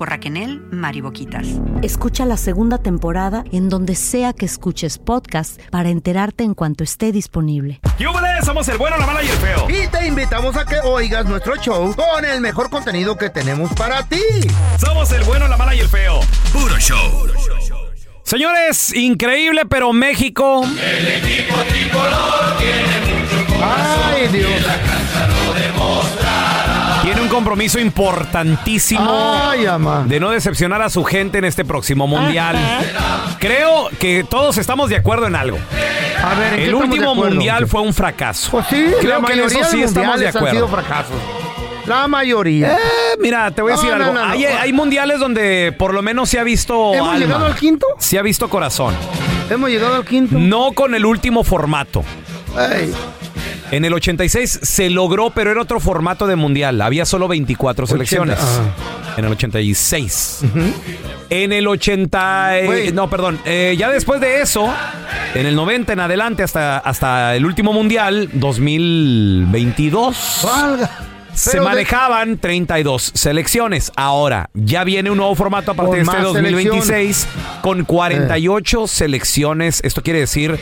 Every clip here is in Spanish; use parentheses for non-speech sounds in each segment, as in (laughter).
por Raquel Mariboquitas. Escucha la segunda temporada en donde sea que escuches podcast para enterarte en cuanto esté disponible. ¡Yúbales! Somos el bueno, la mala y el feo. Y te invitamos a que oigas nuestro show con el mejor contenido que tenemos para ti. Somos el bueno, la mala y el feo. Puro show. Señores, increíble, pero México. El equipo tricolor tiene mucho corazón. Ay, Dios. Compromiso importantísimo Ay, ama. de no decepcionar a su gente en este próximo mundial. Creo que todos estamos de acuerdo en algo. A ver, ¿en qué El último mundial fue un fracaso. Pues sí, Creo la que en mayoría eso sí estamos de acuerdo. La mayoría. Eh, mira, te voy a decir no, algo. no, no. Hay, hay mundiales donde por lo menos se ha visto ¿Hemos alma. llegado al quinto? Se ha visto corazón. Hemos llegado al quinto. No con el último formato. Ay, En el 86 se logró, pero era otro formato de mundial. Había solo 24 selecciones. ah. En el 86. En el 80... eh, no, perdón. eh, ya después de eso, en el 90 en adelante, hasta, hasta el último mundial, 2022... valga. Se Pero de- manejaban 32 selecciones. Ahora, ya viene un nuevo formato a partir de Con este más 2026 con 48 selecciones. Esto quiere decir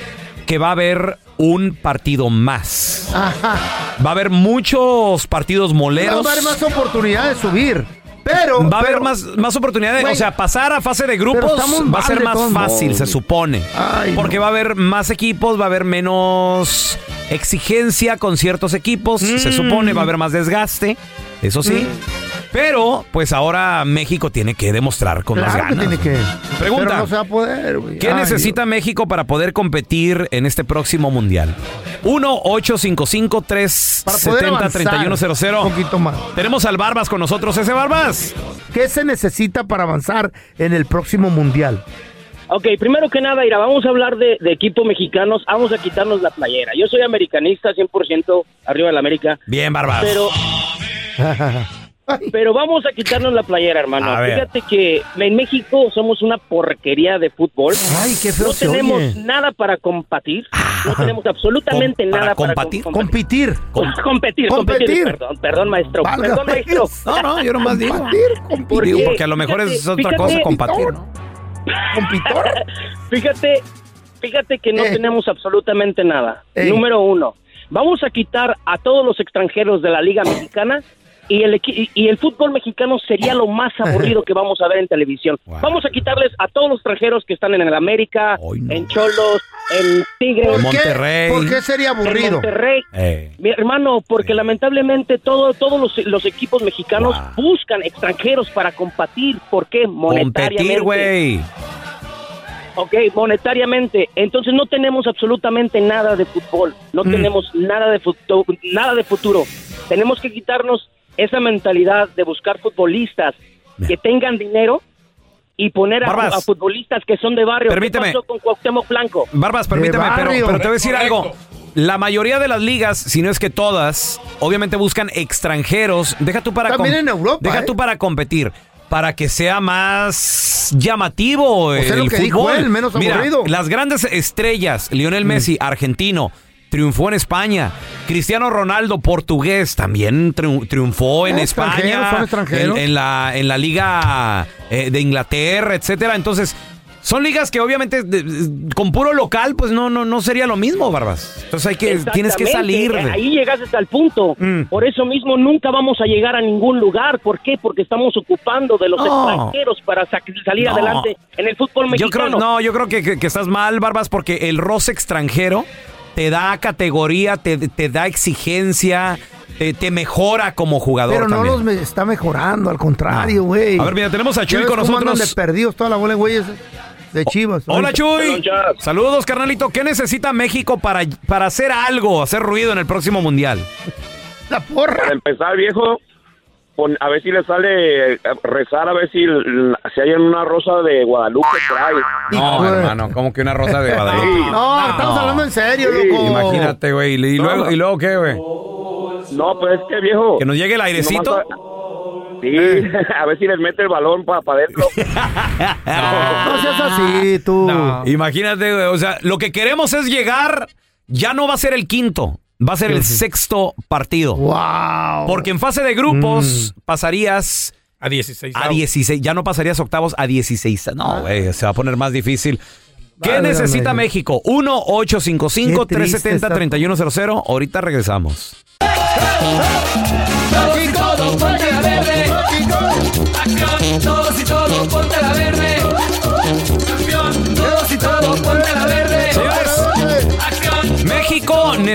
que va a haber un partido más. Ajá. Va a haber muchos partidos moleros. Va a haber más oportunidad de subir. Pero. Va a haber más, más oportunidades. O sea, pasar a fase de grupos va a ser más fácil, se supone. Ay, porque no. va a haber más equipos, va a haber menos exigencia con ciertos equipos. Se supone, va a haber más desgaste. Eso sí. Mm. Pero, pues ahora México tiene que demostrar con Claro más que ganas. tiene que. Pregunta. Pero no se va a poder, güey. ¿Qué Ay, necesita México para poder competir en este próximo mundial? 1-855-370-3100. Un poquito más. Tenemos al Barbas con nosotros. ¿Ese Barbas? ¿Qué se necesita para avanzar en el próximo mundial? Ok, primero que nada, Ira, vamos a hablar de, de equipos mexicanos, vamos a quitarnos la playera. Yo soy americanista, 100% arriba de la América, Bien, Barbas. pero, (laughs) pero vamos a quitarnos la playera, hermano. A ver. Fíjate que en México somos una porquería de fútbol. Ay, qué feo No se tenemos oye. nada para combatir, no tenemos absolutamente Com- ¿para nada para com- Competir. com- (laughs) competir, competir, Competir. perdón, perdón, maestro, Válgame perdón, maestro. No, no, yo nomás digo. Competir. Digo, Porque, a lo mejor es otra fíjate, cosa compartir, ¿no? Compitor. (laughs) Fíjate, fíjate que no Eh. tenemos absolutamente nada. Ey. Número uno, vamos a quitar a todos los extranjeros de la Liga Mexicana y el, equi- y el fútbol mexicano sería lo más aburrido que vamos a ver en televisión. (laughs) Wow. Vamos a quitarles a todos los extranjeros que están en el América, Ay, no. en Cholos, en Tigres, ¿Por qué? Monterrey. ¿Por qué sería en aburrido? Monterrey. Eh, Mi hermano, porque lamentablemente todo, todos los, los equipos mexicanos Wow. buscan extranjeros para competir. ¿Por qué? Monetariamente. güey. Ok, monetariamente. Entonces no tenemos absolutamente nada de fútbol. No Mm. tenemos nada de, futu- nada de futuro. Tenemos que quitarnos esa mentalidad de buscar futbolistas que tengan dinero y poner a, futbolistas que son de barrio. Permíteme. ¿Qué pasó con Cuauhtémoc Blanco? Barbas, permíteme, pero, te voy a decir algo. La mayoría de las ligas, si no es que todas, obviamente buscan extranjeros. Deja tú para También en Europa, Deja ¿eh? tú para competir. Para que sea más llamativo sea, el lo que fútbol. dijo él, menos Mira, aburrido. Mm. las grandes estrellas, Lionel Messi, argentino, triunfó en España. Cristiano Ronaldo, portugués, también triun- triunfó en extranjeros, España. son extranjeros. En, en la, en la liga eh, de Inglaterra, etcétera. Entonces, son ligas que obviamente de- de- con puro local, pues no, no, no sería lo mismo, Barbas. Entonces hay que, tienes que salir. De- Ahí llegaste hasta el punto. Mm. Por eso mismo nunca vamos a llegar a ningún lugar. ¿Por qué? Porque estamos ocupando de los No. extranjeros para sa- salir No. adelante en el fútbol Yo mexicano. creo, no, yo creo que, que- que estás mal, Barbas, porque el roce extranjero te da categoría, te, te da exigencia, te, te mejora como jugador Pero no también. los me- está mejorando, al contrario, güey. A ver, mira, tenemos a Chuy ¿Ya ves con nosotros. de perdidos toda la bola de güeyes de Chivas. Hola, Chuy. Saludos, carnalito. ¿Qué necesita México para, para hacer algo, hacer ruido en el próximo mundial? La porra. Para empezar, viejo, a ver si le sale eh, rezar, a ver si, si hay una rosa de Guadalupe por ahí. No, hermano, como que una rosa de Guadalupe. No, estamos hablando en serio, Sí, loco. Imagínate, güey. ¿Y No, luego, no. ¿y luego qué, güey? No, pues es que viejo. ¿Que nos llegue el airecito? Sí, (laughs) a ver si les mete el balón para adentro. (laughs) No seas así, tú. Imagínate, güey. O sea, lo que queremos es llegar. Ya no va a ser el quinto, va a ser el sexto partido. Wow. Porque en fase de grupos pasarías A 16. a 16. Ya no pasarías octavos a 16. No, güey, se va a poner más difícil. ¿Qué Válgame necesita. México? Qué triste 1-855-370-3100. Ahorita regresamos. Todos y todo, ponte la verde. Campeón, todos y todo, ponte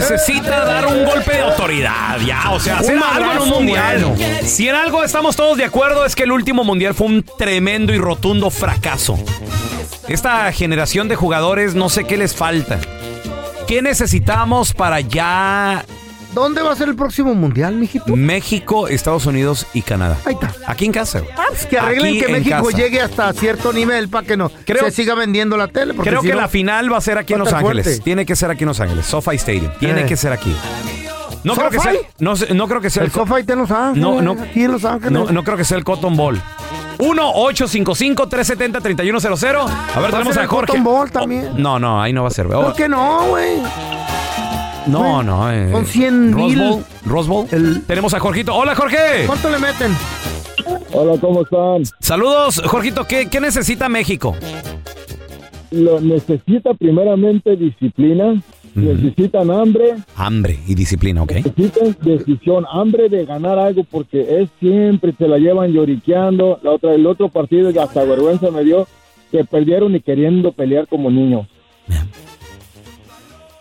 necesita dar un golpe de autoridad, ya, o sea, hacer algo en un mundial. Si en algo estamos todos de acuerdo es que el último mundial fue un tremendo y rotundo fracaso. Esta generación de jugadores no sé qué les falta. ¿Qué necesitamos para ya ¿Dónde va a ser el próximo mundial, mijito? México, Estados Unidos y Canadá? Ahí está. Aquí en casa. güey. Pues que arreglen Aquí que en México casa. llegue hasta cierto nivel para que no Creo- se siga vendiendo la tele. porque Creo si que no- la final va a ser aquí en Los Ángeles. fuerte. Tiene que ser aquí en Los Ángeles. SoFi Stadium. Tiene Eh. que ser aquí. No creo que sea, ¿SoFi? no, sé- no creo que sea El co- sofá está en Los Ángeles. No, no. Aquí en Los Ángeles. No, no creo que sea el Cotton Bowl. 1-855-370-3100. A ver, Va a tenemos ser a el Jorge. Cotton Bowl también. No, no, ahí no va a ser. güey. ¿Por qué no, güey? No, no. eh. Son 100 Rose mil. Bowl. Tenemos a Jorgito. Hola, Jorge. ¿Cuánto le meten? Hola, ¿cómo están? Saludos, Jorgito. ¿Qué, qué necesita México? Lo necesita primeramente disciplina, necesitan hambre, Hambre y disciplina, ¿ok? necesitan decisión, hambre de ganar algo porque es siempre se la llevan lloriqueando. La otra, el otro partido y hasta vergüenza me dio que perdieron y queriendo pelear como niños.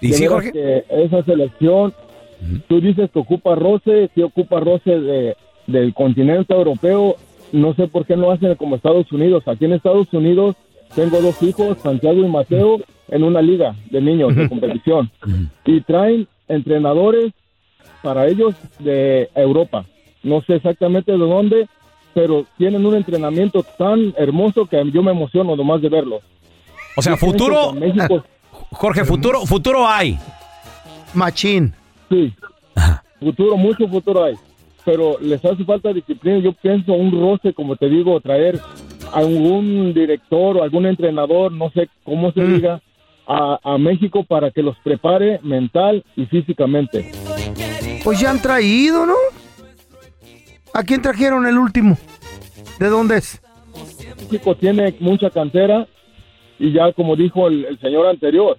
¿Y sí, Jorge? que esa selección, tú dices que ocupa roce, si ocupa roce de, del continente europeo, no sé por qué no hacen como Estados Unidos. Aquí en Estados Unidos tengo dos hijos, Santiago y Mateo, en una liga de niños de competición. Y traen entrenadores para ellos de Europa. No sé exactamente de dónde, pero tienen un entrenamiento tan hermoso que yo me emociono nomás de verlo. O sea, futuro. México Jorge, futuro, futuro hay. Machín. Sí. Futuro, mucho futuro hay. Pero les hace falta disciplina. Yo pienso un roce, como te digo, traer a algún director o algún entrenador, no sé cómo se diga, a, a México para que los prepare mental y físicamente. Pues ya han traído, ¿no? ¿A quién trajeron el último? ¿De dónde es? México tiene mucha cantera y ya como dijo el, señor anterior,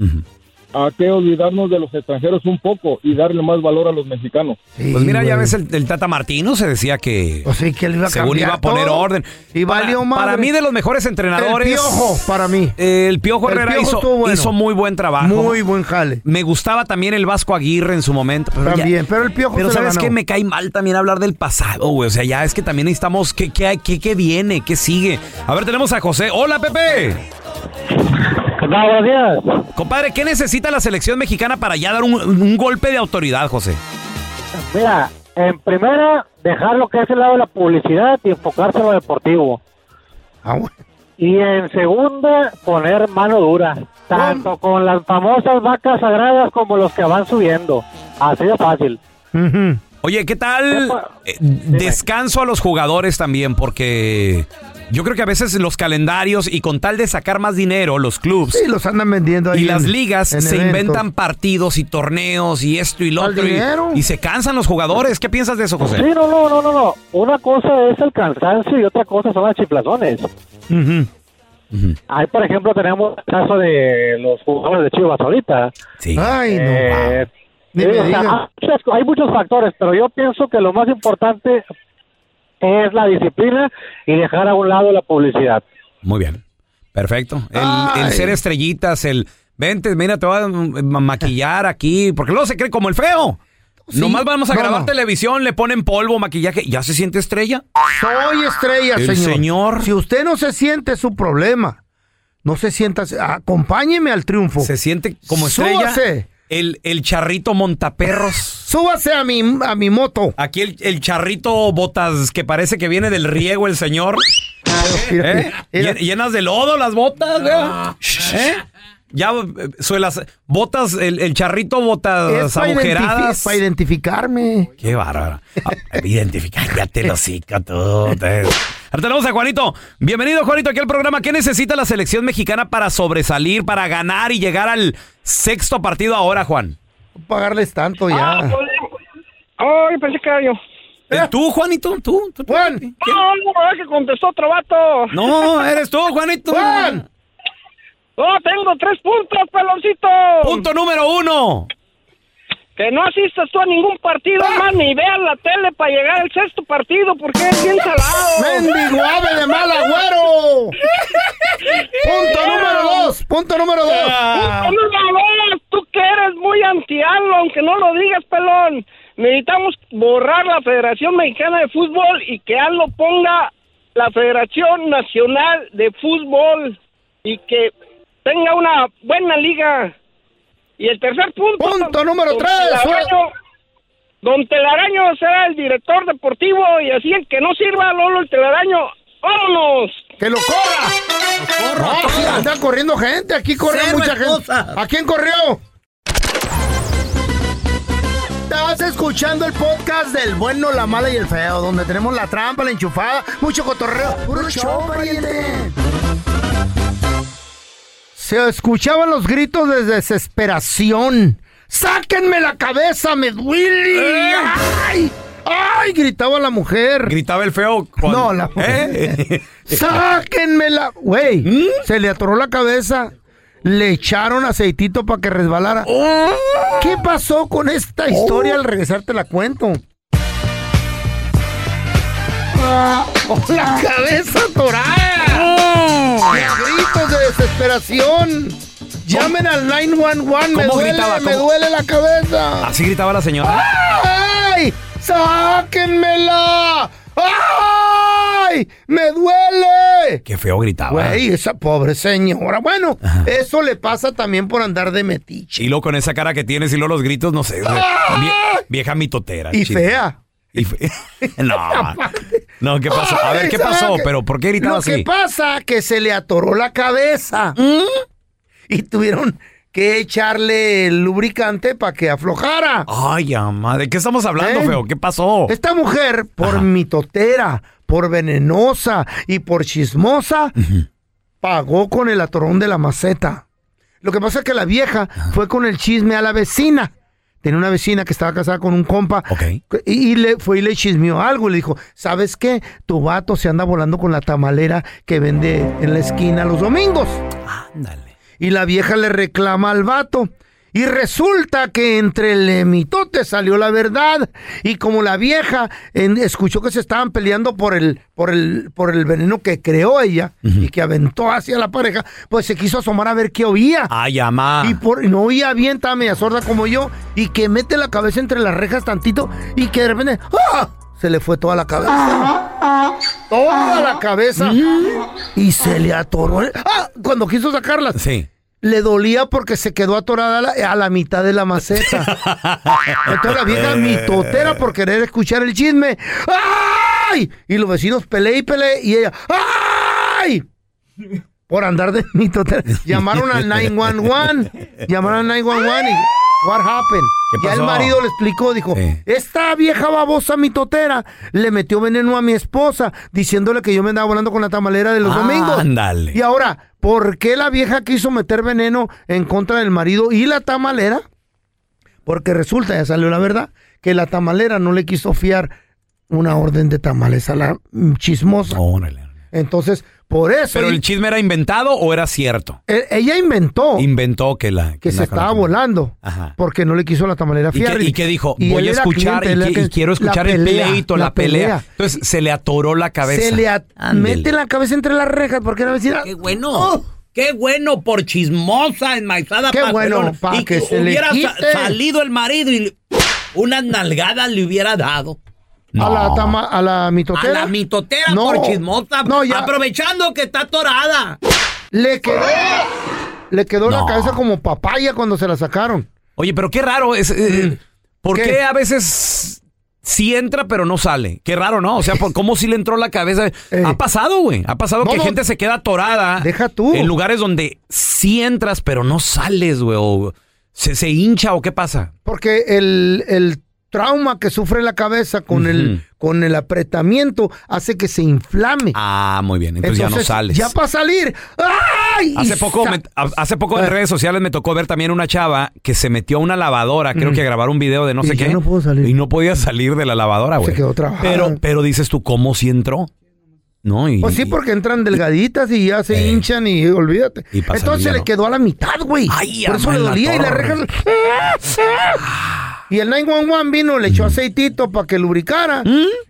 hay que olvidarnos de los extranjeros un poco y darle más valor a los mexicanos. Pues mira, ya ves, el, el Tata Martino se decía que, Pues él iba a según iba a poner todo. orden. Y para, valió para madre. mí, de los mejores entrenadores. El Piojo, para mí. El Piojo El Herrera Piojo hizo, estuvo bueno. hizo muy buen trabajo. Muy buen jale. Me gustaba también el Vasco Aguirre en su momento. pero ya- También, pero el Piojo Pero se ¿sabes qué? Me cae mal también hablar del pasado, güey. O sea, ya es que también necesitamos... ¿Qué, qué, qué, qué viene? ¿Qué sigue? A ver, tenemos a José. ¡Hola, Pepe! Buenos días. Compadre, ¿qué necesita la selección mexicana para ya dar un, un golpe de autoridad, José? Mira, en primera, dejar lo que es el lado de la publicidad y enfocarse en lo deportivo. Ah, Y en segunda, poner mano dura. Tanto con las famosas vacas sagradas como los que van subiendo. Así de fácil. Oye, ¿qué tal eh, descanso a los jugadores también? Porque yo creo que a veces los calendarios y con tal de sacar más dinero, los clubs Sí, los andan vendiendo ahí. y las ligas se eventos. inventan partidos y torneos y esto y lo otro. y- dinero. Y, se cansan los jugadores. ¿Qué piensas de eso, José? Sí, no, no, no, no, no. Una cosa es el cansancio y otra cosa son las chiflazones. Ahí, por ejemplo, tenemos el caso de los jugadores de Chivas ahorita. Sí. Ay, no. Eh, Ni sí, me o sea, digas. hay muchos factores, pero yo pienso que lo más importante es la disciplina y dejar a un lado la publicidad. Muy bien. Perfecto. El, ser estrellitas, el vente, mira, te voy a ma- maquillar aquí. Porque luego se cree como el feo. Nomás vamos a no, grabar no. televisión, le ponen polvo, maquillaje, ¿ya se siente estrella? Soy estrella, El señor. señor. Si usted no se siente, es su problema. No se sienta. Acompáñeme al triunfo. Se siente como estrella. Súbase. El, el charrito montaperros súbase a mi, a mi moto. Aquí el, el charrito botas que parece que viene del riego el señor. (laughs) ¿Eh? Llen- Llenas de lodo las botas, ¿verdad? ¿Eh? Ya eh, suelas, botas, el, el charrito botas Es para agujeradas. identificarme. Qué bárbaro. Ah, Identificar, ya te lo cica tú. te- Ahora tenemos a Juanito. Bienvenido, Juanito, aquí al programa. ¿Qué necesita la selección mexicana para sobresalir, para ganar y llegar al sexto partido ahora, Juan? Pagarles tanto ya. Ay, pensé que era yo. ¿Eh? ¿Tú, Juanito? ¿Tú? ¿Tú? Juan, No, no, es que contestó otro vato. No, eres tú, Juanito. Juan. No, tengo tres puntos, peloncito. Punto número uno. Que no asistas tú a ningún partido, más ni veas la tele para llegar al sexto partido, porque es bien salado. ¡Mendigo ave de mal agüero! (laughs) Punto número dos. Punto número dos. Punto número dos, tú que eres muy anti-ALO, aunque no lo digas, pelón. Necesitamos borrar la Federación Mexicana de Fútbol y que ALO ponga la Federación Nacional de Fútbol y que tenga una buena liga. Y el tercer punto... Punto número tres, Don Telaraño será el director deportivo y así el que no sirva, Lolo el Telaraño, ¡vámonos! ¡Que lo corra! No, sí, anda corriendo gente. Aquí corre mucha gente. ¿A quién corrió? Estás escuchando el podcast del bueno, la mala y el feo, donde tenemos la trampa, la enchufada, mucho cotorreo. ¡Puro show, pariente! Se escuchaban los gritos de desesperación. ¡Sáquenme la cabeza, me duele! ¡Ay! ¡Ay! Gritaba la mujer. Gritaba el feo. cuando- No, la ¿Eh? (laughs) ¡Sáquenmela! Güey, se le atoró la cabeza. Le echaron aceitito para que resbalara. ¿Qué pasó con esta historia al regresar te la cuento? Ah, ¡Con (laughs) la cabeza atorada! ¡Gritos de desesperación! ¡Llamen al 911! ¡Me ¿Cómo duele, gritaba? me duele la cabeza! Así gritaba la señora. ¡Ay! ¡Sáquenmela! ¡Ay! ¡Me duele! Qué feo gritaba. Güey, esa pobre señora. Bueno, eso le pasa también por andar de metiche. Y luego con esa cara que tienes y luego los gritos, no sé. vie- vieja mitotera. Y fea. Y (laughs) no. No, ¿qué pasó? A ver, ¿qué pasó? Pero ¿por qué gritaba Lo así? que pasa que se le atoró la cabeza. Y tuvieron que echarle el lubricante para que aflojara. Ay, ama, ¿de qué estamos hablando, ¿Eh? feo? ¿Qué pasó? Esta mujer, por mitotera, por venenosa y por chismosa, pagó con el atorón de la maceta. Lo que pasa es que la vieja fue con el chisme a la vecina. Tenía una vecina que estaba casada con un compa. Y, y le fue y le chismeó algo. Y le dijo, ¿sabes qué? Tu vato se anda volando con la tamalera que vende en la esquina los domingos. Ándale. Y la vieja le reclama al vato. Y resulta que entre el mitote salió la verdad. Y como la vieja en- escuchó que se estaban peleando por el, por el, por el veneno que creó ella y que aventó hacia la pareja, pues se quiso asomar a ver qué oía. Ay, ama. Y por, no oía bien, estaba media sorda como yo. Y que mete la cabeza entre las rejas tantito y que de repente ¡ah! se le fue toda la cabeza. Toda la cabeza. Y se le atoró. ¡Ah! Cuando quiso sacarlas. Sí. Le dolía porque se quedó atorada a la, a la mitad de la maceta. (laughs) Entonces la vieja mitotera por querer escuchar el chisme. ¡Ay! Y los vecinos peleé y peleé y ella. ¡Ay! Por andar de mitotera. (laughs) Llamaron al 911. Llamaron al 911 y. What happened? ¿Qué Ya el pasó? marido le explicó, dijo, esta vieja babosa mitotera le metió veneno a mi esposa diciéndole que yo me andaba volando con la tamalera de los domingos. Ándale. Y ahora, ¿por qué la vieja quiso meter veneno en contra del marido y la tamalera? Porque resulta, ya salió la verdad, que la tamalera no le quiso fiar una orden de tamales a la chismosa. Entonces, por eso ¿Pero y- el chisme era inventado o era cierto? e- ella inventó Inventó que la... que se la- estaba volando Ajá. porque no le quiso la tamalera ¿Y y qué dijo? y Voy él a era escuchar cliente, él y, era qui- y cliente. quiero escuchar La el pelea, pleito, la, pelea. Entonces se le atoró la cabeza. Se le at- Ándele. mete la cabeza entre las rejas porque la vecina. Qué bueno. Qué bueno por chismosa, enmaizada. Qué bueno, pajuelona. pa' Y que se le hubiera sa- quite. salido el marido y le- unas nalgadas le hubiera dado. A la tama, a la mitotera. A la mitotera No. por chismosa. No, ya. Aprovechando que está atorada. Le quedó, le quedó la No. cabeza como papaya cuando se la sacaron. Oye, pero qué raro es... eh, ¿Por qué, a veces sí entra pero no sale? Qué raro, ¿no? O sea, ¿por (laughs) ¿cómo sí le entró la cabeza? Ha pasado, güey. Ha pasado No, que no. gente se queda atorada. Deja tú. En lugares donde sí entras pero no sales, güey. O se, se hincha o qué pasa. Porque el, el trauma que sufre la cabeza con, el, con el apretamiento hace que se inflame. Ah, muy bien. Entonces, ya no sales. Ya para salir. ¡Ay! Hace poco, me- hace poco en redes sociales me tocó ver también una chava que se metió a una lavadora, creo Mm. que a grabar un video de no Y sé qué. no salir. Y no podía salir de la lavadora, Se güey. quedó trabajada. Pero, pero dices tú, ¿cómo si entró? ¿No? Y, Pues sí, porque entran delgaditas y ya se hinchan y olvídate. Y Entonces ya le quedó a la mitad, güey. Por eso le dolía y la reja. Y el 911 vino, le echó aceitito para que lubricara.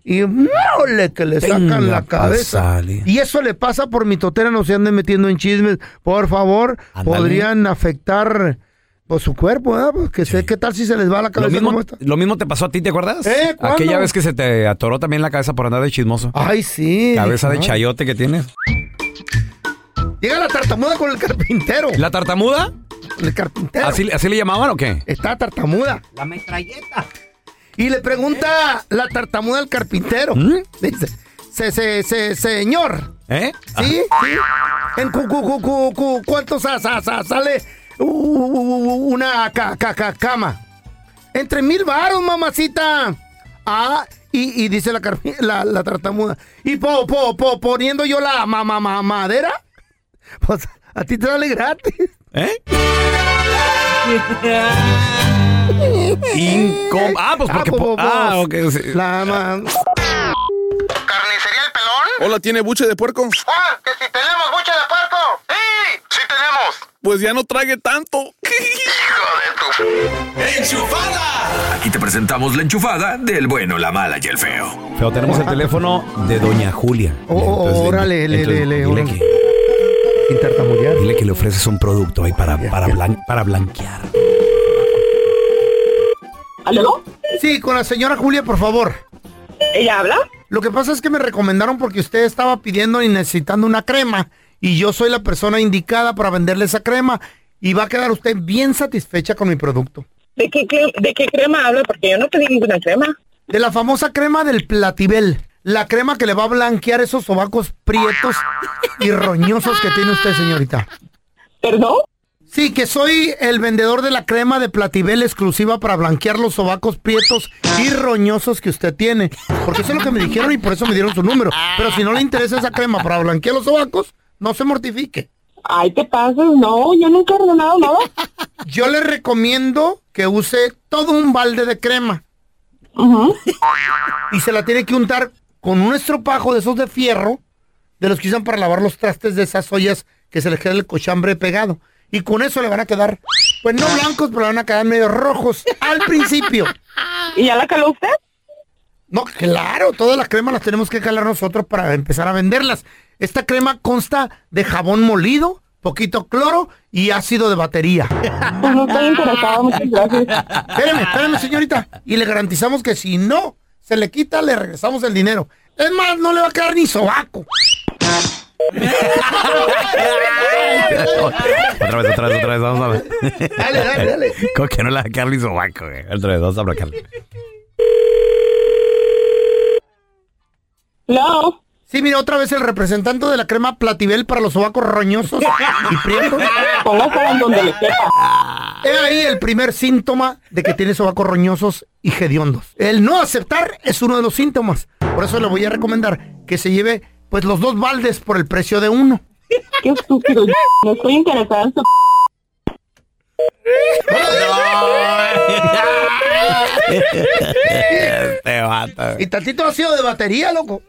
Y ¡mole! que le sacan Venga la cabeza. Y eso le pasa por mi totera, no se anden metiendo en chismes. Por favor, podrían afectar pues, su cuerpo, ¿verdad? Pues, que sé qué tal si se les va la Lo cabeza mismo, como esta. lo mismo te pasó a ti, ¿te acuerdas? ¿Eh? Aquella vez que se te atoró también la cabeza por andar de chismoso. Ay, sí. Cabeza de chayote que tienes. Llega la tartamuda con el carpintero. ¿La tartamuda? El carpintero. ¿Así, ¿Así le llamaban o qué? Está tartamuda. La metralleta. Y le pregunta la tartamuda al carpintero. Dice, se, se, se, señor. ¿Eh? ¿Sí? ¿Sí? ¿En cu, cu, cu, cu, cu- cuánto sa- sa- sa- sale una ca- ca- ca- cama? Entre mil varos, mamacita. Ah, y, y dice la, la, la tartamuda. ¿Y po, po, po, poniendo yo la ma, ma- ma- madera? Pues a ti te sale gratis. ¿Eh? (laughs) Incom- ah, pues porque... po- po- po- ah, ok. sí. La ma- ¿Carnicería El Pelón? Hola, ¿tiene buche de puerco? Ah, que si tenemos buche de puerco. Sí, sí tenemos. Pues ya no trague tanto. Hijo de tu... ¡Enchufada! Aquí te presentamos la enchufada del bueno, la mala y el feo. Pero tenemos el teléfono de Doña Julia. Oh, oh, Entonces, órale, le, le, le, Sin tartamudear. dile que le ofreces un producto ahí para, para, blan- para blanquear. ¿Aló? Sí, con la señora Julia, por favor. ¿Ella habla? Lo que pasa es que me recomendaron porque usted estaba pidiendo y necesitando una crema y yo soy la persona indicada para venderle esa crema y va a quedar usted bien satisfecha con mi producto. ¿De qué, de qué crema habla? Porque yo no pedí ninguna crema. De la famosa crema del Platibel. La crema que le va a blanquear esos sobacos prietos y roñosos que tiene usted, señorita. ¿Perdón? Sí, que soy el vendedor de la crema de Platibel exclusiva para blanquear los sobacos prietos y roñosos que usted tiene. Porque eso es lo que me dijeron y por eso me dieron su número. Pero si no le interesa esa crema para blanquear los sobacos, no se mortifique. Ay, te pasas. No, yo nunca he ordenado nada. Yo le recomiendo que use todo un balde de crema. Y se la tiene que untar con un estropajo de esos de fierro, de los que usan para lavar los trastes de esas ollas que se les queda el cochambre pegado. Y con eso le van a quedar, pues no blancos, pero van a quedar medio rojos al principio. (laughs) ¿Y ya la caló usted? No, claro, todas las cremas las tenemos que calar nosotros para empezar a venderlas. Esta crema consta de jabón molido, poquito cloro y ácido de batería. Pues no estoy interesada, muchas gracias. Espérame, espérame, señorita. Y le garantizamos que si no se le quita, le regresamos el dinero. Es más, no le va a quedar ni sobaco. Otra vez, otra vez, otra vez, vamos a ver. Dale, dale, dale. Como que no la Carly Sobaco, güey. Otra vez, vamos a bloquearle. No. Sí, mira, otra vez el representante de la crema Platibel para los sobacos roñosos y prietos. En donde le quepa. He ahí el primer síntoma de que tiene sobacos roñosos y hediondos. El no aceptar es uno de los síntomas. Por eso le voy a recomendar que se lleve pues los dos baldes por el precio de uno. Qué estúpido. No estoy interesada en su... Este vato. Y tantito ácido de batería, loco.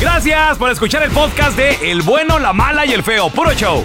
Gracias por escuchar el podcast de El bueno, la mala y el feo. Puro show.